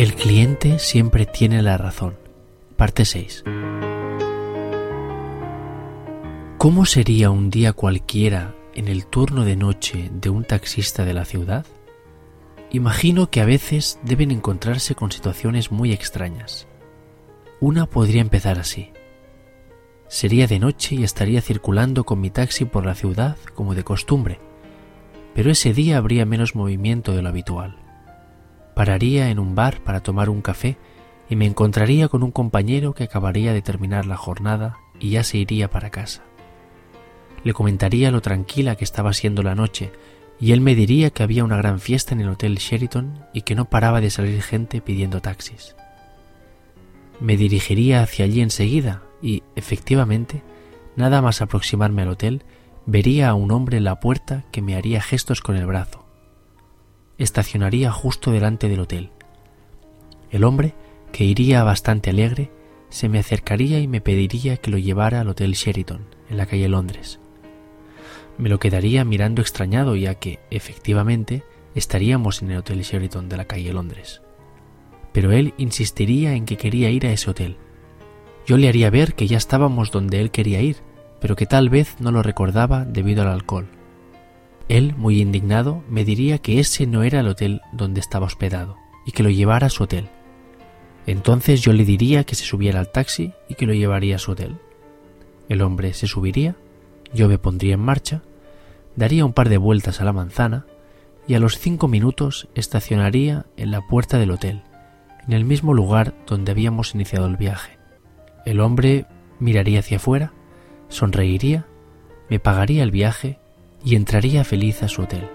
El cliente siempre tiene la razón. Parte 6. ¿Cómo sería un día cualquiera en el turno de noche de un taxista de la ciudad? Imagino que a veces deben encontrarse con situaciones muy extrañas. Una podría empezar así. Sería de noche y estaría circulando con mi taxi por la ciudad como de costumbre, pero ese día habría menos movimiento de lo habitual. Pararía en un bar para tomar un café y me encontraría con un compañero que acabaría de terminar la jornada y ya se iría para casa. Le comentaría lo tranquila que estaba siendo la noche y él me diría que había una gran fiesta en el Hotel Sheraton y que no paraba de salir gente pidiendo taxis. Me dirigiría hacia allí enseguida y, efectivamente, nada más aproximarme al hotel, vería a un hombre en la puerta que me haría gestos con el brazo. Estacionaría justo delante del hotel. El hombre, que iría bastante alegre, se me acercaría y me pediría que lo llevara al Hotel Sheraton, en la calle Londres. Me lo quedaría mirando extrañado ya que, efectivamente, estaríamos en el Hotel Sheraton de la calle Londres. Pero él insistiría en que quería ir a ese hotel, yo le haría ver que ya estábamos donde él quería ir, pero que tal vez no lo recordaba debido al alcohol. Él, muy indignado, me diría que ese no era el hotel donde estaba hospedado y que lo llevara a su hotel. Entonces yo le diría que se subiera al taxi y que lo llevaría a su hotel. El hombre se subiría, yo me pondría en marcha, daría un par de vueltas a la manzana y a los cinco minutos estacionaría en la puerta del hotel, en el mismo lugar donde habíamos iniciado el viaje. El hombre miraría hacia afuera, sonreiría, me pagaría el viaje y entraría feliz a su hotel.